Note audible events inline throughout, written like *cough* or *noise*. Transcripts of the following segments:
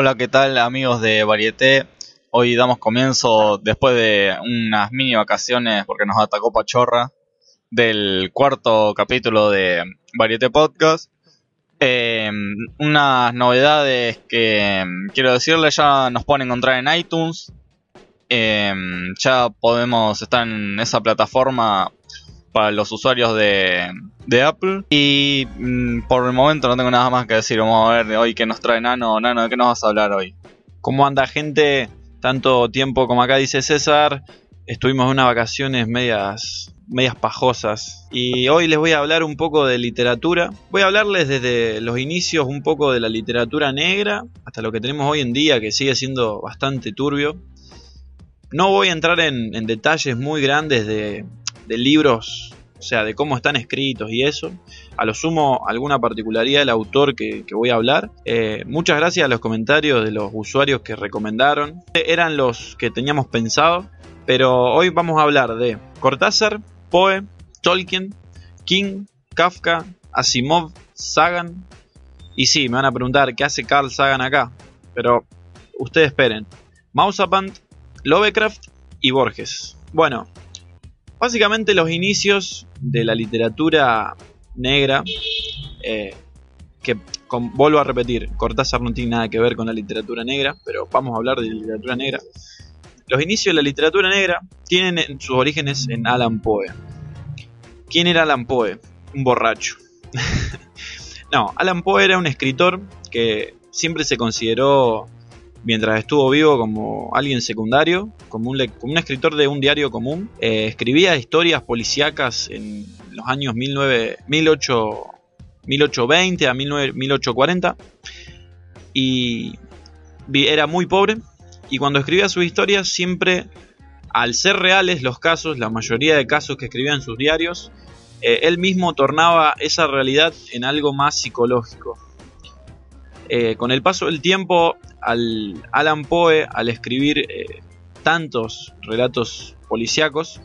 Hola, ¿qué tal amigos de Varieté? Hoy damos comienzo después de unas mini vacaciones porque nos atacó Pachorra del cuarto capítulo de Varieté Podcast. Eh, unas novedades que quiero decirles ya nos pueden encontrar en iTunes. Eh, ya podemos estar en esa plataforma para los usuarios de, de Apple. Y mm, por el momento no tengo nada más que decir. Vamos a ver de hoy qué nos trae Nano. Nano, ¿de qué nos vas a hablar hoy? ¿Cómo anda gente? Tanto tiempo como acá dice César. Estuvimos en unas vacaciones medias, medias pajosas. Y hoy les voy a hablar un poco de literatura. Voy a hablarles desde los inicios un poco de la literatura negra hasta lo que tenemos hoy en día, que sigue siendo bastante turbio. No voy a entrar en, en detalles muy grandes de, de libros, o sea, de cómo están escritos y eso. A lo sumo, alguna particularidad del autor que, voy a hablar. Eh, muchas gracias a los comentarios de los usuarios que recomendaron. Eran los que teníamos pensado, pero hoy vamos a hablar de Cortázar, Poe, Tolkien, King, Kafka, Asimov, Sagan. Y sí, me van a preguntar qué hace Carl Sagan acá, pero ustedes esperen. Mausapant, Lovecraft y Borges. Bueno, Básicamente los inicios de la literatura negra, eh, que vuelvo a repetir, Cortázar no tiene nada que ver con la literatura negra, pero vamos a hablar de literatura negra. Los inicios de la literatura negra tienen sus orígenes en Alan Poe. ¿Quién era Alan Poe? Un borracho. *laughs* no, Alan Poe era un escritor que siempre se consideró mientras estuvo vivo como alguien secundario, como un, un escritor de un diario común. Eh, escribía historias policíacas en los años 19, 1820 a 1840 y era muy pobre y cuando escribía sus historias siempre, al ser reales los casos, la mayoría de casos que escribía en sus diarios, eh, él mismo tornaba esa realidad en algo más psicológico. Eh, con el paso del tiempo, al Alan Poe, al escribir eh, tantos relatos policíacos,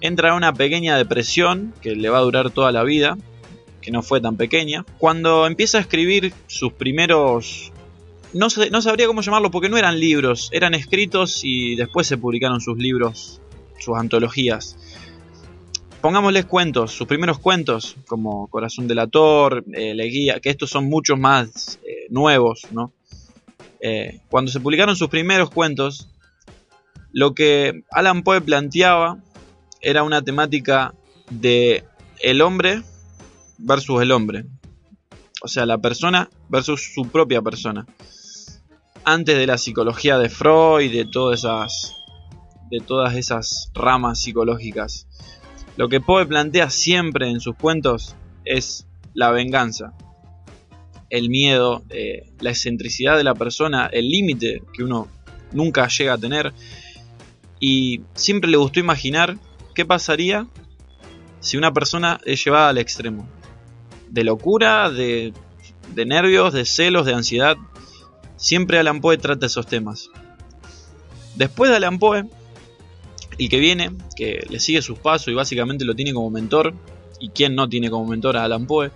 entra en una pequeña depresión que le va a durar toda la vida, que no fue tan pequeña. Cuando empieza a escribir sus primeros... No, no sabría cómo llamarlo porque no eran libros, eran escritos y después se publicaron sus libros, sus antologías pongámosles cuentos, sus primeros cuentos, como Corazón Delator, eh, Leguía, que estos son muchos más eh, nuevos, ¿no? Eh, cuando se publicaron sus primeros cuentos, lo que Alan Poe planteaba era una temática de el hombre versus el hombre. O sea, la persona versus su propia persona. Antes de la psicología de Freud de todas esas de todas esas ramas psicológicas. Lo que Poe plantea siempre en sus cuentos es la venganza, el miedo, eh, la excentricidad de la persona, el límite que uno nunca llega a tener. Y siempre le gustó imaginar qué pasaría si una persona es llevada al extremo. De locura, de, de nervios, de celos, de ansiedad. Siempre Alan Poe trata esos temas. Después de Alan Poe, el que viene, que le sigue sus pasos y básicamente lo tiene como mentor, y quien no tiene como mentor a Alan Poe,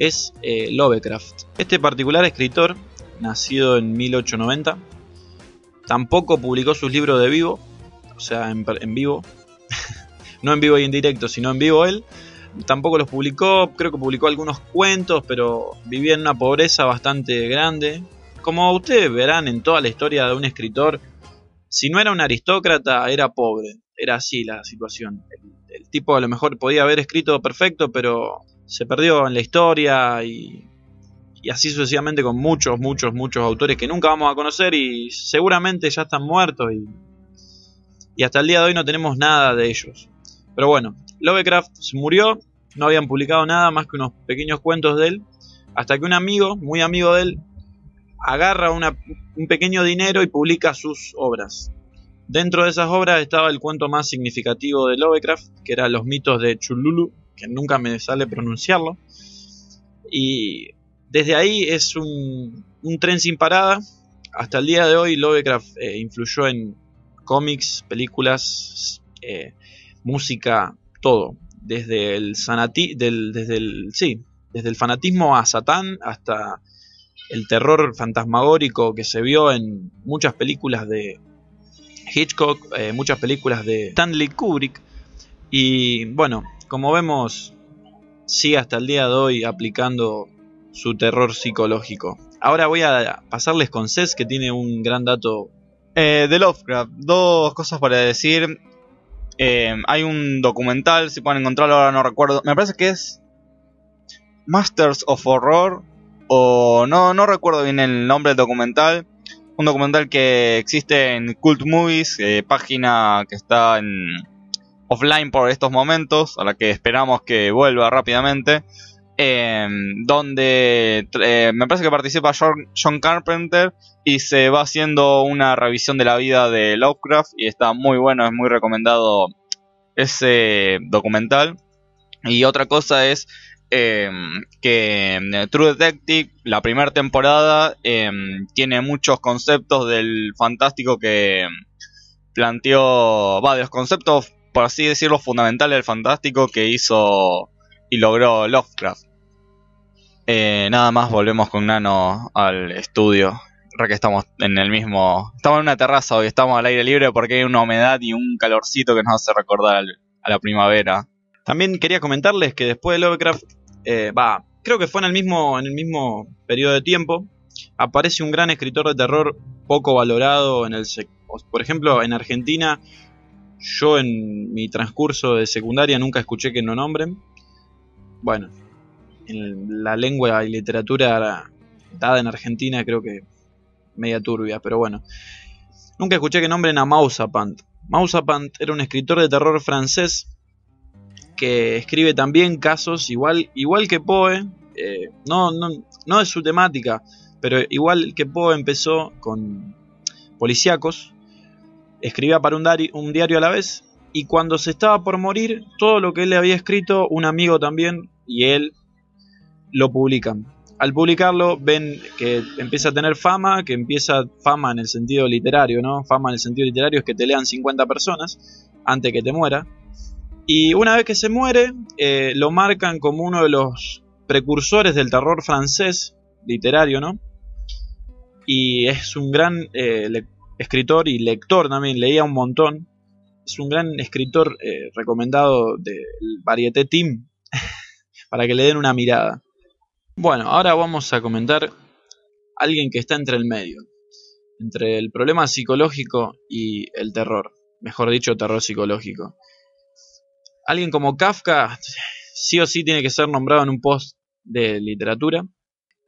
es eh, Lovecraft. Este particular escritor, nacido en 1890, tampoco publicó sus libros de vivo, o sea, en, en vivo, *laughs* no en vivo y en directo, sino en vivo él. Tampoco los publicó, creo que publicó algunos cuentos, pero vivía en una pobreza bastante grande. Como ustedes verán en toda la historia de un escritor, si no era un aristócrata, era pobre. Era así la situación. El, tipo a lo mejor podía haber escrito perfecto, pero se perdió en la historia y, y así sucesivamente con muchos, muchos, muchos autores que nunca vamos a conocer y seguramente ya están muertos y, y hasta el día de hoy no tenemos nada de ellos. Pero bueno, Lovecraft se murió, no habían publicado nada más que unos pequeños cuentos de él, hasta que un amigo, muy amigo de él, agarra un pequeño dinero y publica sus obras. Dentro de esas obras estaba el cuento más significativo de Lovecraft, que era Los mitos de Chululu, que nunca me sale pronunciarlo. Y desde ahí es un, tren sin parada. Hasta el día de hoy Lovecraft eh, influyó en cómics, películas, eh, música, todo. Desde el, desde, el, sí, desde el fanatismo a Satán hasta el terror fantasmagórico que se vio en muchas películas de Hitchcock, eh, muchas películas de Stanley Kubrick. Y bueno, como vemos, sigue hasta el día de hoy aplicando su terror psicológico. Ahora voy a pasarles con Cés, que tiene un gran dato. Eh, de Lovecraft, dos cosas para decir. Eh, hay un documental, si pueden encontrarlo, ahora no recuerdo. Me parece que es Masters of Horror. O no, no recuerdo bien el nombre del documental. Un documental que existe en Cult Movies, eh, página que está en offline por estos momentos, a la que esperamos que vuelva rápidamente. Em, donde eh, me parece que participa John, Carpenter y se va haciendo una revisión de la vida de Lovecraft y está muy bueno, es muy recomendado ese documental. Y otra cosa es em, que em, True Detective, la primera temporada, tiene muchos conceptos del fantástico que planteó, va, de los conceptos, por así decirlo, fundamentales del fantástico que hizo y logró Lovecraft. Eh, nada más volvemos con Nano al estudio. Ya que estamos en el mismo. Estamos en una terraza hoy, estamos al aire libre porque hay una humedad y un calorcito que nos hace recordar a la primavera. También quería comentarles que después de Lovecraft, eh, va, creo que fue en el mismo, en el mismo periodo de tiempo, aparece un gran escritor de terror poco valorado en el por ejemplo en Argentina yo en mi transcurso de secundaria nunca escuché que no nombren bueno en la lengua y literatura dada en Argentina creo que media turbia, pero bueno. Nunca escuché que nombren a Mausapant. Mausapant era un escritor de terror francés que escribe también casos igual, igual que Poe, eh, no, no, no de su temática, pero igual que Poe empezó con policíacos, escribía para un, diario a la vez y cuando se estaba por morir, todo lo que él le había escrito, un amigo también y él lo publican. Al publicarlo ven que empieza a tener fama, que empieza fama en el sentido literario, ¿no? Fama en el sentido literario es que te lean 50 personas antes que te muera. Y una vez que se muere, eh, lo marcan como uno de los precursores del terror francés literario, ¿no? Y es un gran eh, escritor y lector también, leía un montón. Es un gran escritor eh, recomendado del Varieté Team *laughs* para que le den una mirada. Bueno, ahora vamos a comentar alguien que está entre el medio, entre el problema psicológico y el terror, mejor dicho, terror psicológico. Alguien como Kafka sí o sí tiene que ser nombrado en un post de literatura.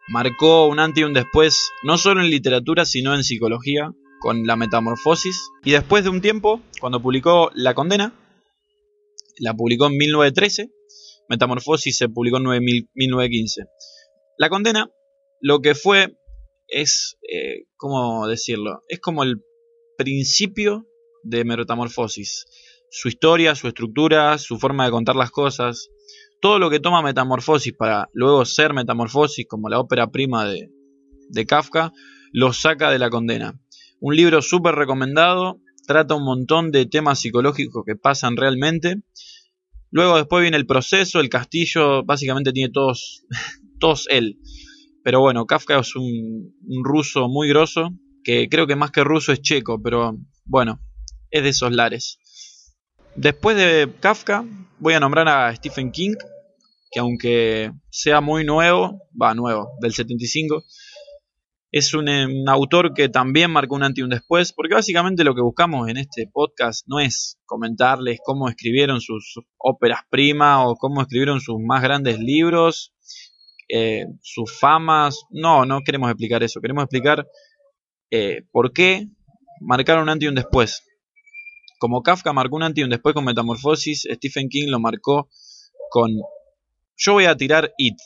Marcó un antes y un después, no solo en literatura, sino en psicología, con la metamorfosis. Y después de un tiempo, cuando publicó La Condena, la publicó en 1913, Metamorfosis se publicó en 1915. La condena, lo que fue, es, eh, ¿cómo decirlo? Es como el principio de Metamorfosis. Su historia, su estructura, su forma de contar las cosas, todo lo que toma Metamorfosis para luego ser Metamorfosis, como la ópera prima de, de Kafka, lo saca de la condena. Un libro súper recomendado, trata un montón de temas psicológicos que pasan realmente. Luego después viene el proceso, el castillo, básicamente tiene todos *laughs* todos él. Pero bueno, Kafka es un, ruso muy grosso, que creo que más que ruso es checo, pero bueno, es de esos lares. Después de Kafka, voy a nombrar a Stephen King, que aunque sea muy nuevo, va nuevo, del 75, es un, un, autor que también marcó un antes y un después, porque básicamente lo que buscamos en este podcast no es comentarles cómo escribieron sus óperas prima o cómo escribieron sus más grandes libros, eh, sus famas. No, no queremos explicar eso. Queremos explicar eh, por qué marcaron un antes y un después. Como Kafka marcó un antes y un después con Metamorfosis, Stephen King lo marcó con. Yo voy a tirar It.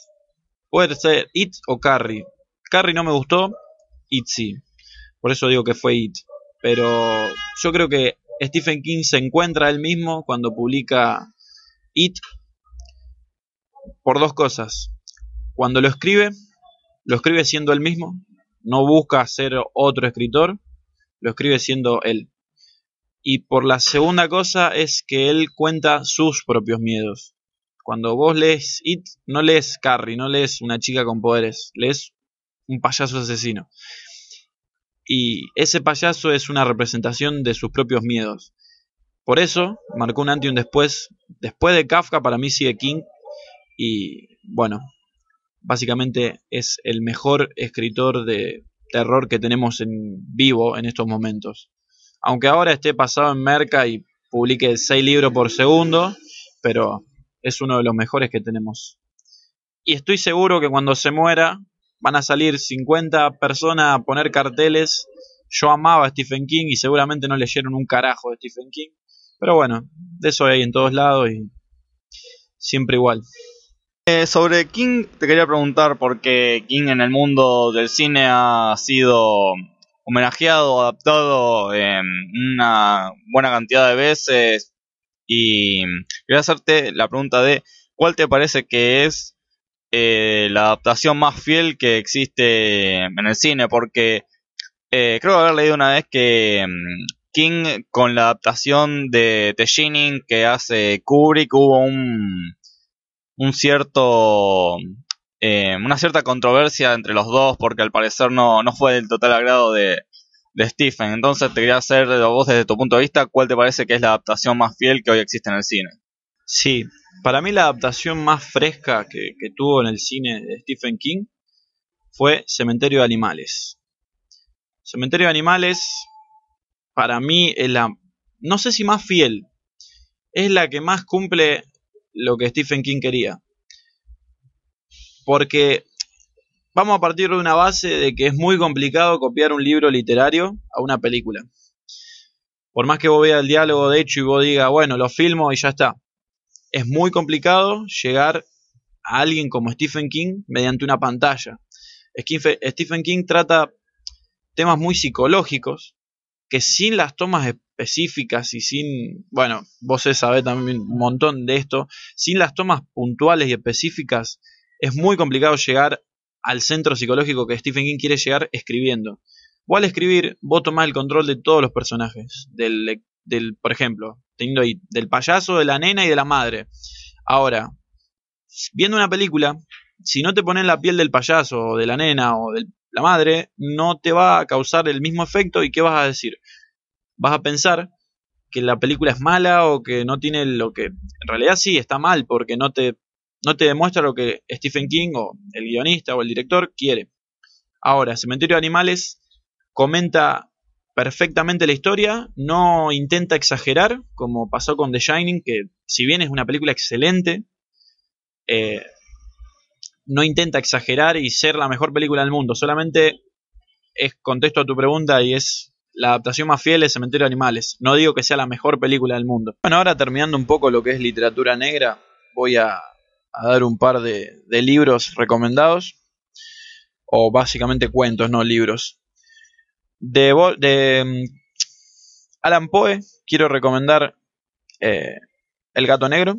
Puede ser It o Carrie. Carrie no me gustó, It sí. Por eso digo que fue It. Pero yo creo que Stephen King se encuentra él mismo cuando publica It por dos cosas. Cuando lo escribe, lo escribe siendo él mismo, no busca ser otro escritor, lo escribe siendo él. Y por la segunda cosa es que él cuenta sus propios miedos. Cuando vos lees It, no lees Carrie, no lees una chica con poderes, lees un payaso asesino. Y ese payaso es una representación de sus propios miedos. Por eso marcó un antes y un después. Después de Kafka, para mí sigue King. Y bueno, básicamente es el mejor escritor de terror que tenemos en vivo en estos momentos. Aunque ahora esté pasado en Merca y publique 6 libros por segundo, pero es uno de los mejores que tenemos. Y estoy seguro que cuando se muera van a salir 50 personas a poner carteles. Yo amaba a Stephen King y seguramente no leyeron un carajo de Stephen King. Pero bueno, de eso hay en todos lados y siempre igual. Eh, sobre King te quería preguntar porque King en el mundo del cine ha sido homenajeado, adaptado en una buena cantidad de veces y quería hacerte la pregunta de ¿cuál te parece que es eh, la adaptación más fiel que existe en el cine? Porque eh, creo haber leído una vez que mm, King con la adaptación de The Shining que hace Kubrick hubo un, un cierto eh, una cierta controversia entre los dos porque al parecer no, no fue del total agrado de, Stephen. Entonces te quería hacer vos desde tu punto de vista cuál te parece que es la adaptación más fiel que hoy existe en el cine. Sí, para mí la adaptación más fresca que, tuvo en el cine de Stephen King fue Cementerio de Animales. Cementerio de Animales para mí es la, no sé si más fiel, es la que más cumple lo que Stephen King quería. Porque vamos a partir de una base de que es muy complicado copiar un libro literario a una película. Por más que vos veas el diálogo de hecho y vos digas, bueno, lo filmo y ya está. Es muy complicado llegar a alguien como Stephen King mediante una pantalla. Stephen King trata temas muy psicológicos que sin las tomas específicas y sin, bueno, vos sabés también un montón de esto, sin las tomas puntuales y específicas es muy complicado llegar al centro psicológico que Stephen King quiere llegar escribiendo. Vos al escribir, vos tomás el control de todos los personajes. Del, del, por ejemplo, teniendo ahí del payaso, de la nena y de la madre. Ahora, viendo una película, si no te pones la piel del payaso o de la nena o de la madre, no te va a causar el mismo efecto y ¿qué vas a decir? Vas a pensar que la película es mala o que no tiene lo que... En realidad sí, está mal porque no te no te demuestra lo que Stephen King o el guionista o el director quiere. Ahora, Cementerio de Animales comenta perfectamente la historia, no intenta exagerar, como pasó con The Shining, que si bien es una película excelente, eh, no intenta exagerar y ser la mejor película del mundo, solamente es contesto a tu pregunta y es la adaptación más fiel de Cementerio de Animales. No digo que sea la mejor película del mundo. Bueno, ahora terminando un poco lo que es literatura negra, voy a a dar un par de, libros recomendados. O básicamente cuentos, no libros. De, mm, Alan Poe, quiero recomendar eh, El gato negro.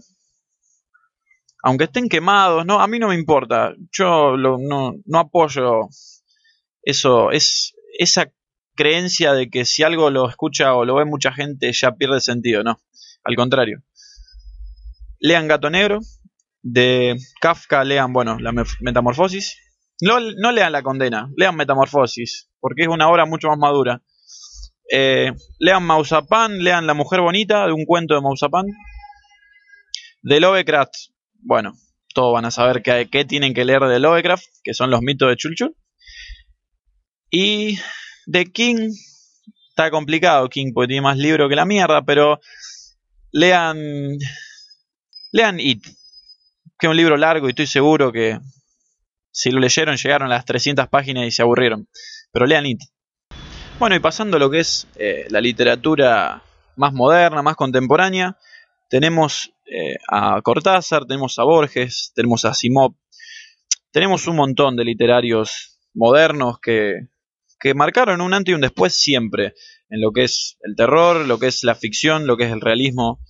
Aunque estén quemados, no, a mí no me importa. Yo no, no apoyo eso. Es esa creencia de que si algo lo escucha o lo ve mucha gente ya pierde sentido, no. Al contrario. Lean Gato Negro, de Kafka lean, bueno, la Metamorfosis. No, lean La Condena, lean Metamorfosis, porque es una obra mucho más madura. Eh, lean Mausapan, lean La Mujer Bonita, de un cuento de Mausapan. De Lovecraft, bueno, todos van a saber qué, qué tienen que leer de Lovecraft, que son los mitos de Chulchul. Y de King, está complicado King, porque tiene más libro que la mierda, pero lean, lean It, que es un libro largo y estoy seguro que si lo leyeron llegaron a las 300 páginas y se aburrieron. Pero lean It. Bueno, y pasando a lo que es eh, la literatura más moderna, más contemporánea, tenemos eh, a Cortázar, tenemos a Borges, tenemos a Simov, tenemos un montón de literarios modernos que, que marcaron un antes y un después siempre en lo que es el terror, lo que es la ficción, lo que es el realismo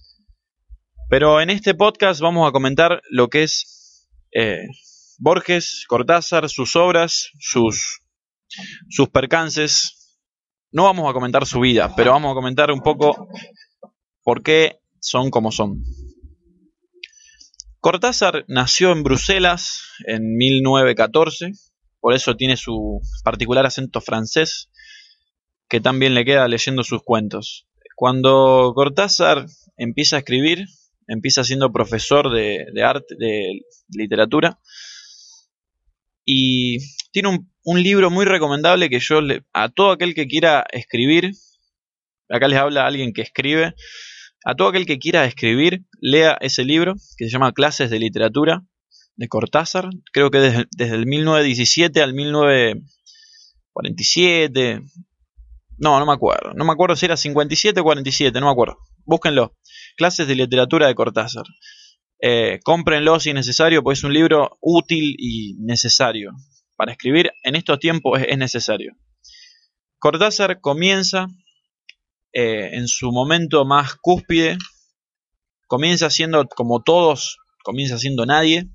pero en este podcast vamos a comentar lo que es eh, Borges, Cortázar, sus obras, sus, sus percances. No vamos a comentar su vida, pero vamos a comentar un poco por qué son como son. Cortázar nació en Bruselas en 1914 por eso tiene su particular acento francés, que también le queda leyendo sus cuentos. Cuando Cortázar empieza a escribir, empieza siendo profesor de, arte, de literatura, y tiene un, libro muy recomendable que yo le, a todo aquel que quiera escribir, acá les habla alguien que escribe, a todo aquel que quiera escribir, lea ese libro que se llama Clases de Literatura de Cortázar, creo que desde, desde el 1917 al 1947, no, no me acuerdo. No me acuerdo si era 57 o 47, no me acuerdo. Búsquenlo. Clases de literatura de Cortázar. Eh, cómprenlo si es necesario, pues es un libro útil y necesario. Para escribir en estos tiempos es, necesario. Cortázar comienza eh, en su momento más cúspide, comienza siendo como todos, comienza siendo nadie,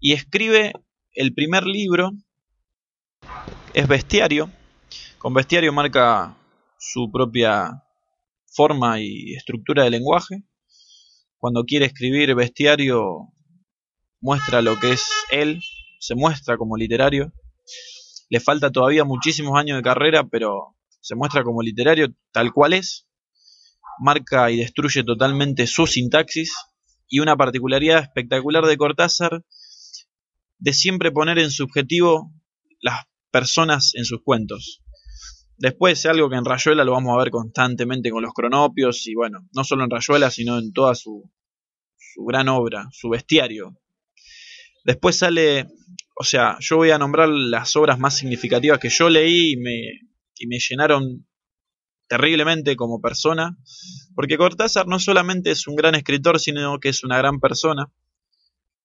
y escribe el primer libro, es Bestiario, con bestiario marca su propia forma y estructura de lenguaje. Cuando quiere escribir bestiario, muestra lo que es él, se muestra como literario. Le falta todavía muchísimos años de carrera, pero se muestra como literario tal cual es. Marca y destruye totalmente su sintaxis. Y una particularidad espectacular de Cortázar de siempre poner en subjetivo las personas en sus cuentos. Después, algo que en Rayuela lo vamos a ver constantemente con los cronopios y bueno, no solo en Rayuela, sino en toda su, su gran obra, su bestiario. Después sale, o sea, yo voy a nombrar las obras más significativas que yo leí y me, y me llenaron terriblemente como persona, porque Cortázar no solamente es un gran escritor, sino que es una gran persona.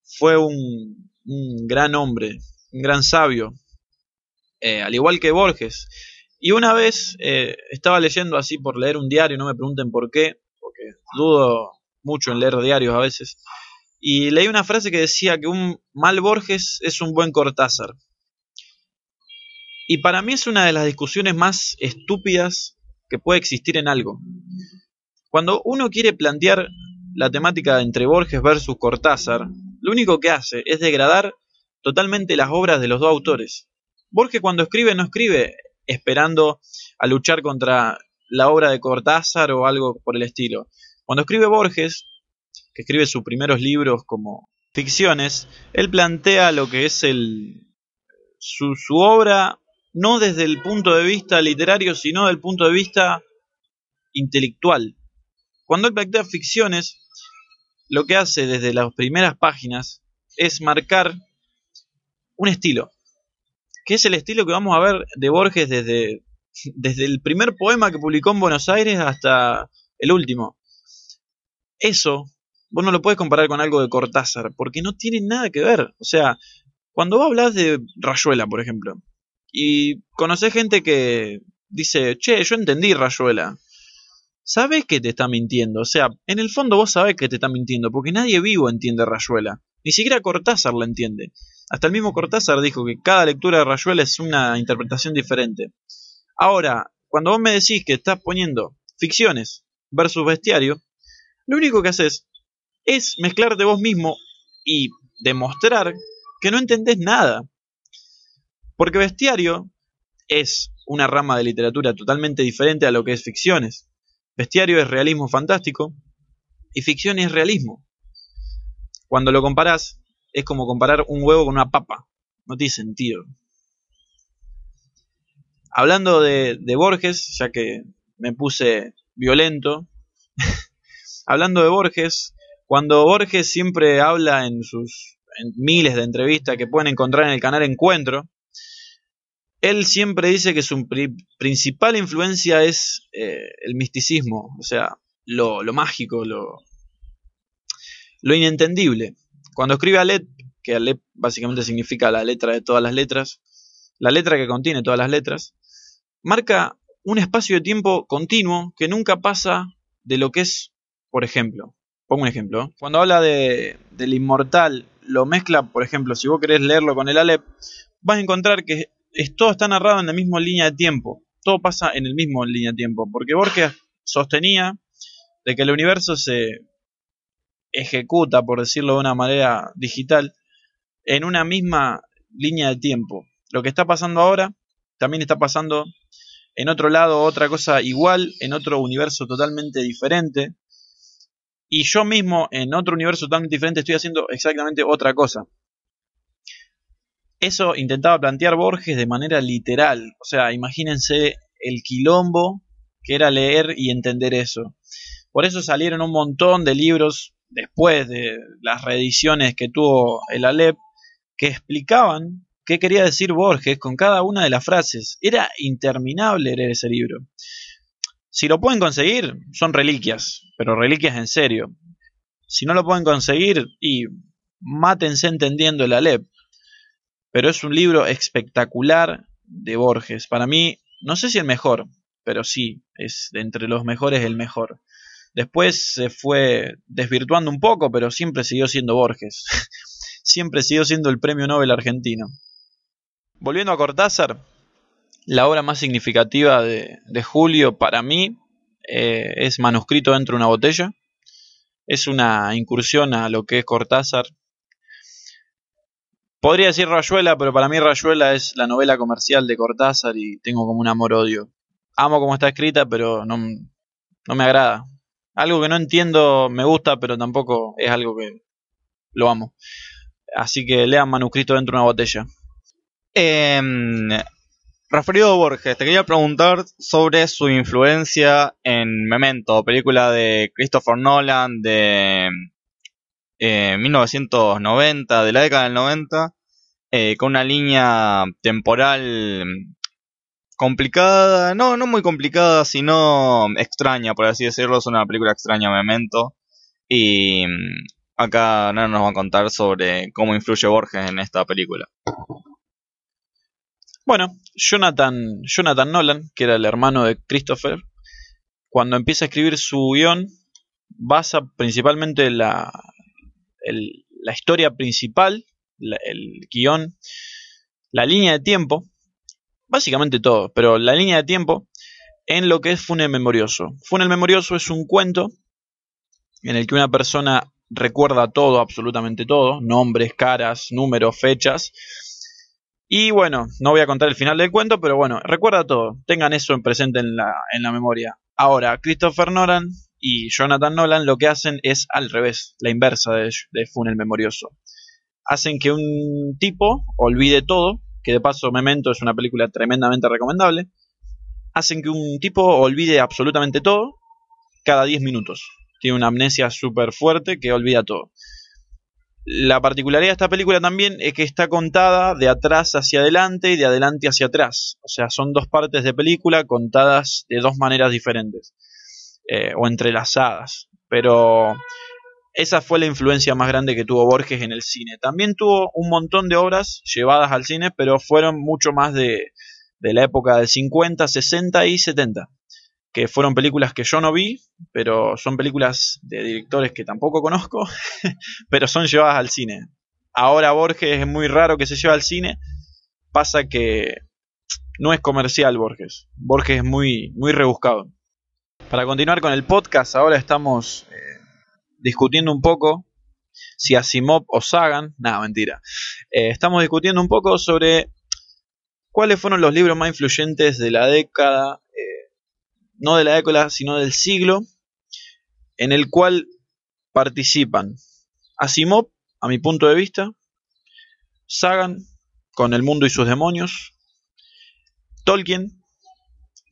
Fue un, un gran hombre, un gran sabio, eh, al igual que Borges. Y una vez eh, estaba leyendo así por leer un diario, no me pregunten por qué, porque dudo mucho en leer diarios a veces, y leí una frase que decía que un mal Borges es un buen Cortázar. Y para mí es una de las discusiones más estúpidas que puede existir en algo. Cuando uno quiere plantear la temática entre Borges versus Cortázar, lo único que hace es degradar totalmente las obras de los dos autores. Borges cuando escribe no escribe esperando a luchar contra la obra de Cortázar o algo por el estilo. Cuando escribe Borges, que escribe sus primeros libros como ficciones, él plantea lo que es el, su, su obra no desde el punto de vista literario, sino desde el punto de vista intelectual. Cuando él plantea ficciones, lo que hace desde las primeras páginas es marcar un estilo que es el estilo que vamos a ver de Borges desde, desde el primer poema que publicó en Buenos Aires hasta el último. Eso, vos no lo puedes comparar con algo de Cortázar, porque no tiene nada que ver. O sea, cuando vos hablas de Rayuela, por ejemplo, y conocés gente que dice, che, yo entendí Rayuela. Sabes que te está mintiendo, o sea, en el fondo vos sabés que te está mintiendo, porque nadie vivo entiende Rayuela. Ni siquiera Cortázar la entiende. Hasta el mismo Cortázar dijo que cada lectura de Rayuela es una interpretación diferente. Ahora, cuando vos me decís que estás poniendo ficciones versus bestiario, lo único que haces es mezclarte vos mismo y demostrar que no entendés nada. Porque bestiario es una rama de literatura totalmente diferente a lo que es ficciones. Bestiario es realismo fantástico y ficción es realismo. Cuando lo comparás, es como comparar un huevo con una papa. No tiene sentido. Hablando de, Borges, ya que me puse violento, *laughs* hablando de Borges, cuando Borges siempre habla en sus miles de entrevistas que pueden encontrar en el canal Encuentro, él siempre dice que su principal influencia es eh, el misticismo, o sea, lo, lo mágico, lo, lo inentendible. Cuando escribe Alep, que Alep básicamente significa la letra de todas las letras, la letra que contiene todas las letras, marca un espacio de tiempo continuo que nunca pasa de lo que es, por ejemplo, pongo un ejemplo, cuando habla de, del inmortal, lo mezcla, por ejemplo, si vos querés leerlo con el Alep, vas a encontrar que todo está narrado en la misma línea de tiempo, todo pasa en el mismo línea de tiempo, porque Borges sostenía de que el universo se ejecuta, por decirlo de una manera digital, en una misma línea de tiempo. Lo que está pasando ahora también está pasando en otro lado, otra cosa igual, en otro universo totalmente diferente. Y yo mismo en otro universo totalmente diferente estoy haciendo exactamente otra cosa. Eso intentaba plantear Borges de manera literal. O sea, imagínense el quilombo que era leer y entender eso. Por eso salieron un montón de libros después de las reediciones que tuvo el Alep que explicaban qué quería decir Borges con cada una de las frases. Era interminable leer ese libro. Si lo pueden conseguir, son reliquias, pero reliquias en serio. Si no lo pueden conseguir, y mátense entendiendo el Alep. Pero es un libro espectacular de Borges. Para mí, no sé si el mejor, pero sí, es de entre los mejores el mejor. Después se fue desvirtuando un poco, pero siempre siguió siendo Borges. *laughs* siempre siguió siendo el premio Nobel argentino. Volviendo a Cortázar, la obra más significativa de, Julio para mí eh, es Manuscrito dentro de una botella. Es una incursión a lo que es Cortázar Podría decir Rayuela, pero para mí Rayuela es la novela comercial de Cortázar y tengo como un amor-odio. Amo cómo está escrita, pero no, no me agrada. Algo que no entiendo me gusta, pero tampoco es algo que lo amo. Así que lean manuscrito dentro de una botella. Eh, referido a Borges, te quería preguntar sobre su influencia en Memento, película de Christopher Nolan de 1990, eh, de la década del 90, eh, con una línea temporal complicada, no, no muy complicada, sino extraña, por así decirlo, es una película extraña, Memento, y mm, acá Nana nos va a contar sobre cómo influye Borges en esta película. Bueno, Jonathan, Jonathan Nolan, que era el hermano de Christopher, cuando empieza a escribir su guion, basa principalmente la, la historia principal, el guion, la línea de tiempo, básicamente todo, pero la línea de tiempo en lo que es Funel Memorioso. Funel Memorioso es un cuento en el que una persona recuerda todo, absolutamente todo, nombres, caras, números, fechas. Y bueno, no voy a contar el final del cuento, pero bueno, recuerda todo, tengan eso en presente en la, en la memoria. Ahora, Christopher Nolan y Jonathan Nolan lo que hacen es al revés, la inversa de, de Funel Memorioso. Hacen que un tipo olvide todo, que de paso Memento es una película tremendamente recomendable, hacen que un tipo olvide absolutamente todo cada 10 minutos. Tiene una amnesia súper fuerte que olvida todo. La particularidad de esta película también es que está contada de atrás hacia adelante y de adelante hacia atrás. O sea, son dos partes de película contadas de dos maneras diferentes. Eh, o entrelazadas. Pero esa fue la influencia más grande que tuvo Borges en el cine. También tuvo un montón de obras llevadas al cine, pero fueron mucho más de, la época del 50, 60 y 70. Que fueron películas que yo no vi, pero son películas de directores que tampoco conozco, *laughs* pero son llevadas al cine. Ahora Borges es muy raro que se lleve al cine. Pasa que no es comercial Borges. Borges es muy, muy rebuscado. Para continuar con el podcast, ahora estamos eh, discutiendo un poco si Asimov o Sagan, nada, mentira. Eh, estamos discutiendo un poco sobre cuáles fueron los libros más influyentes de la década, eh, no de la década, sino del siglo, en el cual participan Asimov, a mi punto de vista, Sagan, con El mundo y sus demonios, Tolkien,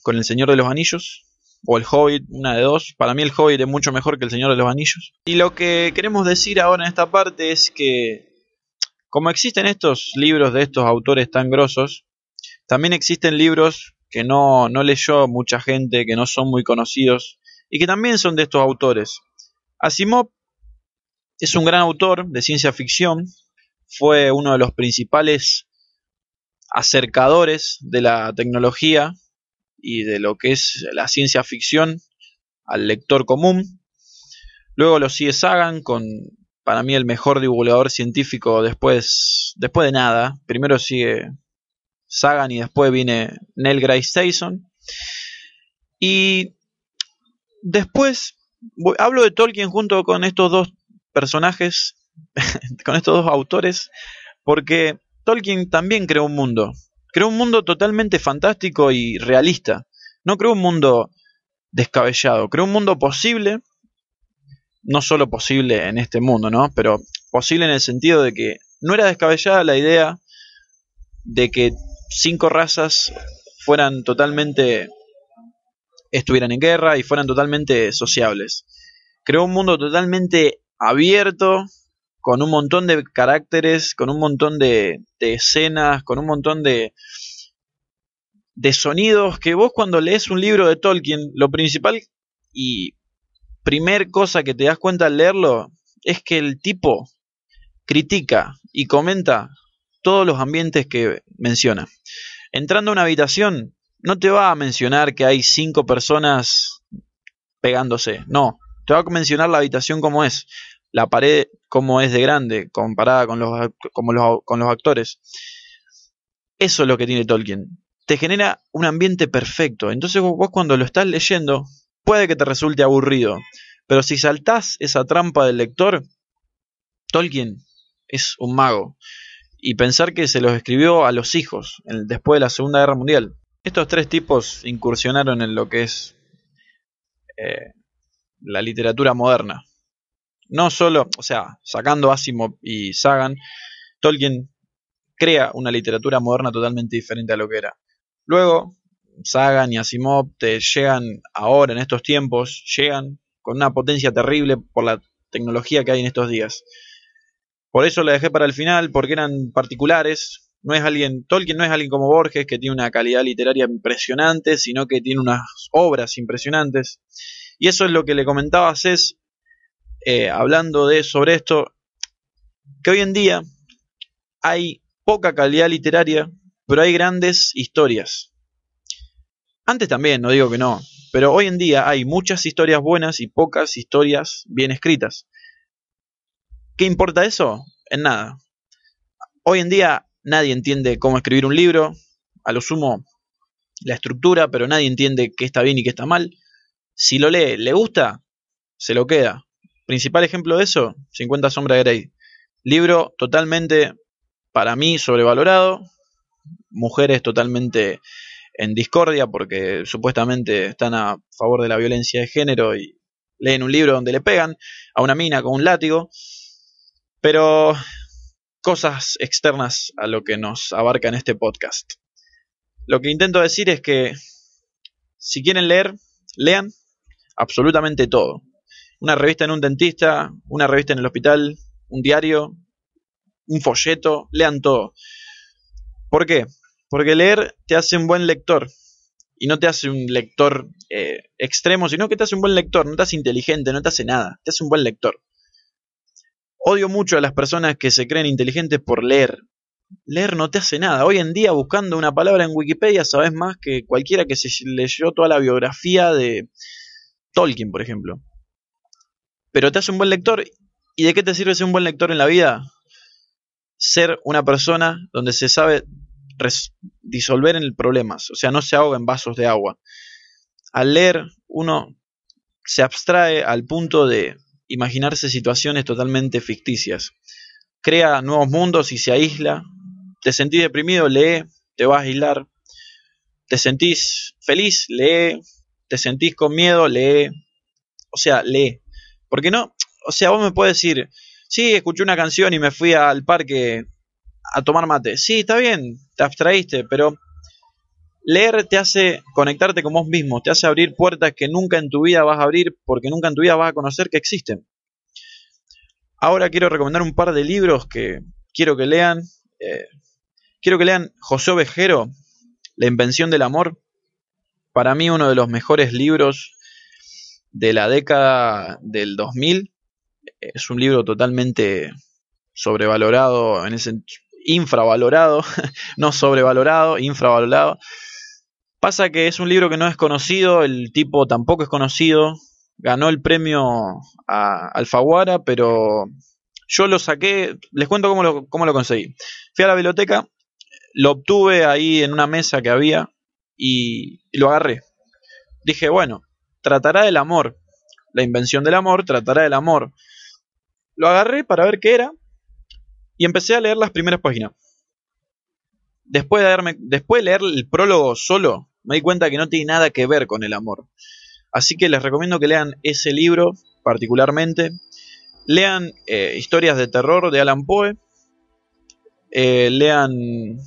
con El Señor de los Anillos, o el Hobbit, una de dos. Para mí el Hobbit es mucho mejor que el Señor de los Anillos. Y lo que queremos decir ahora en esta parte es que, como existen estos libros de estos autores tan grosos, también existen libros que no, no leyó mucha gente, que no son muy conocidos, y que también son de estos autores. Asimov es un gran autor de ciencia ficción, fue uno de los principales acercadores de la tecnología y de lo que es la ciencia ficción al lector común. Luego lo sigue Sagan con, para mí, el mejor divulgador científico después, después de nada. Primero sigue Sagan y después viene Neil Grace Tyson. Y después hablo de Tolkien junto con estos dos personajes, *laughs* con estos dos autores, porque Tolkien también creó un mundo. Creó un mundo totalmente fantástico y realista. No creó un mundo descabellado, creó un mundo posible, no solo posible en este mundo, ¿no? Pero posible en el sentido de que no era descabellada la idea de que cinco razas fueran totalmente estuvieran en guerra y fueran totalmente sociables. Creó un mundo totalmente abierto, con un montón de caracteres, con un montón de, escenas, con un montón de, de sonidos que vos cuando lees un libro de Tolkien, lo principal y primer cosa que te das cuenta al leerlo es que el tipo critica y comenta todos los ambientes que menciona. Entrando a una habitación, no te va a mencionar que hay cinco personas pegándose, no, te va a mencionar la habitación como es, la pared como es de grande comparada con los, con los actores. Eso es lo que tiene Tolkien. Te genera un ambiente perfecto. Entonces vos cuando lo estás leyendo, puede que te resulte aburrido. Pero si saltás esa trampa del lector, Tolkien es un mago. Y pensar que se los escribió a los hijos después de la Segunda Guerra Mundial. Estos tres tipos incursionaron en lo que es eh, la literatura moderna. No solo, o sea, sacando Asimov y Sagan, Tolkien crea una literatura moderna totalmente diferente a lo que era. Luego, Sagan y Asimov te llegan ahora, en estos tiempos, llegan con una potencia terrible por la tecnología que hay en estos días. Por eso la dejé para el final, porque eran particulares, no es alguien, Tolkien no es alguien como Borges que tiene una calidad literaria impresionante, sino que tiene unas obras impresionantes. Y eso es lo que le comentaba a Cés, eh, hablando de sobre esto, que hoy en día hay poca calidad literaria, pero hay grandes historias. Antes también, no digo que no, pero hoy en día hay muchas historias buenas y pocas historias bien escritas. ¿Qué importa eso? En nada. Hoy en día nadie entiende cómo escribir un libro, a lo sumo la estructura, pero nadie entiende qué está bien y qué está mal. Si lo lee, le gusta, se lo queda. Principal ejemplo de eso, 50 sombras de Grey. Libro totalmente, para mí, sobrevalorado. Mujeres totalmente en discordia porque supuestamente están a favor de la violencia de género y leen un libro donde le pegan a una mina con un látigo. Pero cosas externas a lo que nos abarca en este podcast. Lo que intento decir es que si quieren leer, lean absolutamente todo. Una revista en un dentista, una revista en el hospital, un diario, un folleto, lean todo. ¿Por qué? Porque leer te hace un buen lector. Y no te hace un lector eh, extremo, sino que te hace un buen lector. No te hace inteligente, no te hace nada. Te hace un buen lector. Odio mucho a las personas que se creen inteligentes por leer. Leer no te hace nada. Hoy en día, buscando una palabra en Wikipedia, sabes más que cualquiera que se leyó toda la biografía de Tolkien, por ejemplo. Pero te hace un buen lector. ¿Y de qué te sirve ser un buen lector en la vida? Ser una persona donde se sabe disolver en problemas, o sea, no se ahoga en vasos de agua. Al leer, uno se abstrae al punto de imaginarse situaciones totalmente ficticias. Crea nuevos mundos y se aísla. Te sentís deprimido, lee, te vas a aislar. Te sentís feliz, lee. Te sentís con miedo, lee. O sea, lee. Porque no, o sea, vos me puedes decir, sí, escuché una canción y me fui al parque a tomar mate. Sí, está bien, te abstraíste, pero Leer te hace conectarte con vos mismo, te hace abrir puertas que nunca en tu vida vas a abrir porque nunca en tu vida vas a conocer que existen. Ahora quiero recomendar un par de libros que quiero que lean. Eh, quiero que lean José Ovejero, La invención del amor. Para mí uno de los mejores libros de la década del 2000. Es un libro totalmente sobrevalorado, en ese, infravalorado, *laughs* no sobrevalorado, infravalorado. Pasa que es un libro que no es conocido, el tipo tampoco es conocido, ganó el premio Alfaguara, pero yo lo saqué, les cuento cómo lo, cómo lo conseguí. Fui a la biblioteca, lo obtuve ahí en una mesa que había y lo agarré. Dije, bueno, tratará del amor, la invención del amor, tratará del amor. Lo agarré para ver qué era y empecé a leer las primeras páginas. después de, leer el prólogo solo, me di cuenta que no tiene nada que ver con el amor. Así que les recomiendo que lean ese libro particularmente. Lean eh, historias de terror de Alan Poe. Eh, lean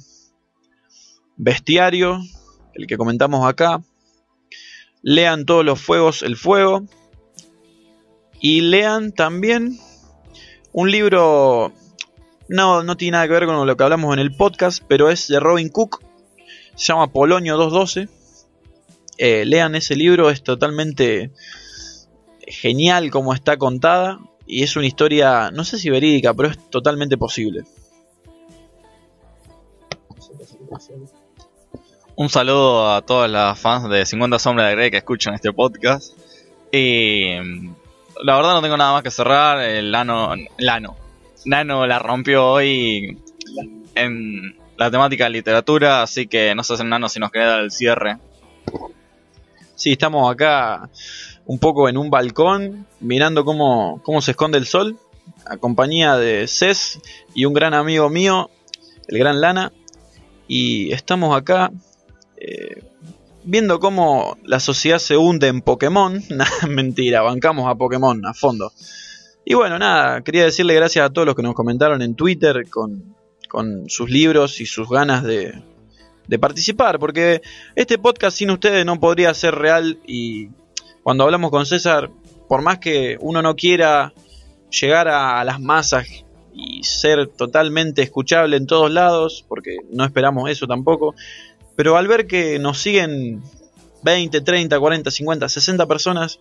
Bestiario, el que comentamos acá. Lean todos los fuegos, el fuego. Y lean también un libro, no, no tiene nada que ver con lo que hablamos en el podcast, pero es de Robin Cook. Se llama Polonio 212. Eh, lean ese libro, es totalmente genial como está contada. Y es una historia, no sé si verídica, pero es totalmente posible. Un saludo a todas las fans de 50 Sombras de Grey que escuchan este podcast. Y la verdad no tengo nada más que cerrar. El Nano, Lano, Nano la rompió hoy en la temática de literatura, así que no sé, Nano, si nos queda el cierre. Sí, estamos acá un poco en un balcón, mirando cómo, cómo se esconde el sol, a compañía de Cés y un gran amigo mío, el gran Lana. Y estamos acá eh, viendo cómo la sociedad se hunde en Pokémon. *laughs* Mentira, bancamos a Pokémon a fondo. Y bueno, nada, quería decirle gracias a todos los que nos comentaron en Twitter con, con sus libros y sus ganas de, de participar, porque este podcast sin ustedes no podría ser real y cuando hablamos con César, por más que uno no quiera llegar a las masas y ser totalmente escuchable en todos lados, porque no esperamos eso tampoco, pero al ver que nos siguen 20, 30, 40, 50, 60 personas,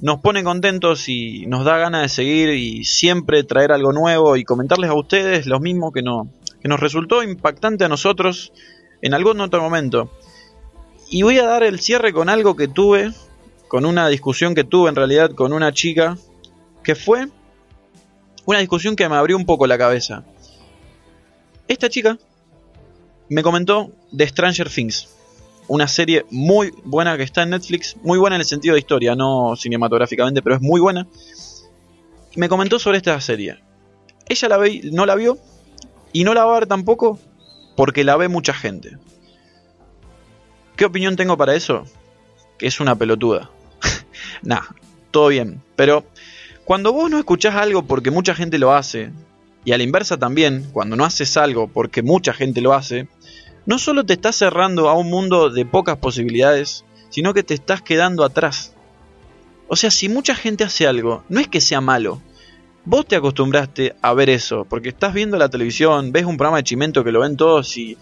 nos pone contentos y nos da ganas de seguir y siempre traer algo nuevo y comentarles a ustedes lo mismo que, no, que nos resultó impactante a nosotros en algún otro momento. Y voy a dar el cierre con algo que tuve, con una discusión que tuve en realidad con una chica, que fue una discusión que me abrió un poco la cabeza. Esta chica me comentó de Stranger Things. Una serie muy buena que está en Netflix, muy buena en el sentido de historia, no cinematográficamente, pero es muy buena. Me comentó sobre esta serie. Ella la ve, no la vio y no la va a ver tampoco porque la ve mucha gente. ¿Qué opinión tengo para eso? Que es una pelotuda. *laughs* nah, todo bien. Pero cuando vos no escuchás algo porque mucha gente lo hace, y a la inversa también, cuando no haces algo porque mucha gente lo hace, no solo te estás cerrando a un mundo de pocas posibilidades, sino que te estás quedando atrás. O sea, si mucha gente hace algo, no es que sea malo. Vos te acostumbraste a ver eso, porque estás viendo la televisión, ves un programa de chimento que lo ven todos y...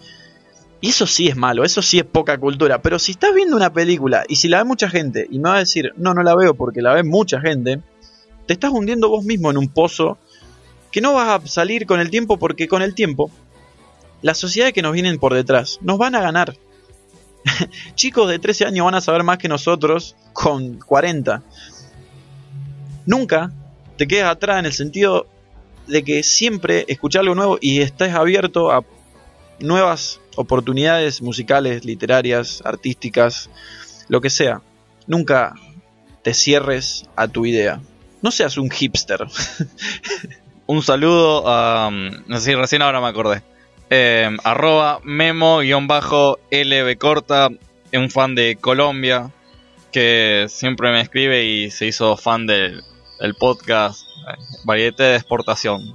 Y eso sí es malo, eso sí es poca cultura. Pero si estás viendo una película y si la ve mucha gente y me va a decir, no, no la veo porque la ve mucha gente, te estás hundiendo vos mismo en un pozo que no vas a salir con el tiempo porque con el tiempo las sociedades que nos vienen por detrás nos van a ganar. *laughs* Chicos de 13 años van a saber más que nosotros con 40. Nunca te quedas atrás en el sentido de que siempre escuchar algo nuevo y estés abierto a nuevas oportunidades musicales, literarias, artísticas, lo que sea. Nunca te cierres a tu idea. No seas un hipster. *laughs* Un saludo a... No sé si recién ahora me acordé. Eh, arroba memo-lb corta, un fan de Colombia que siempre me escribe y se hizo fan del, del podcast eh, Variete de Exportación.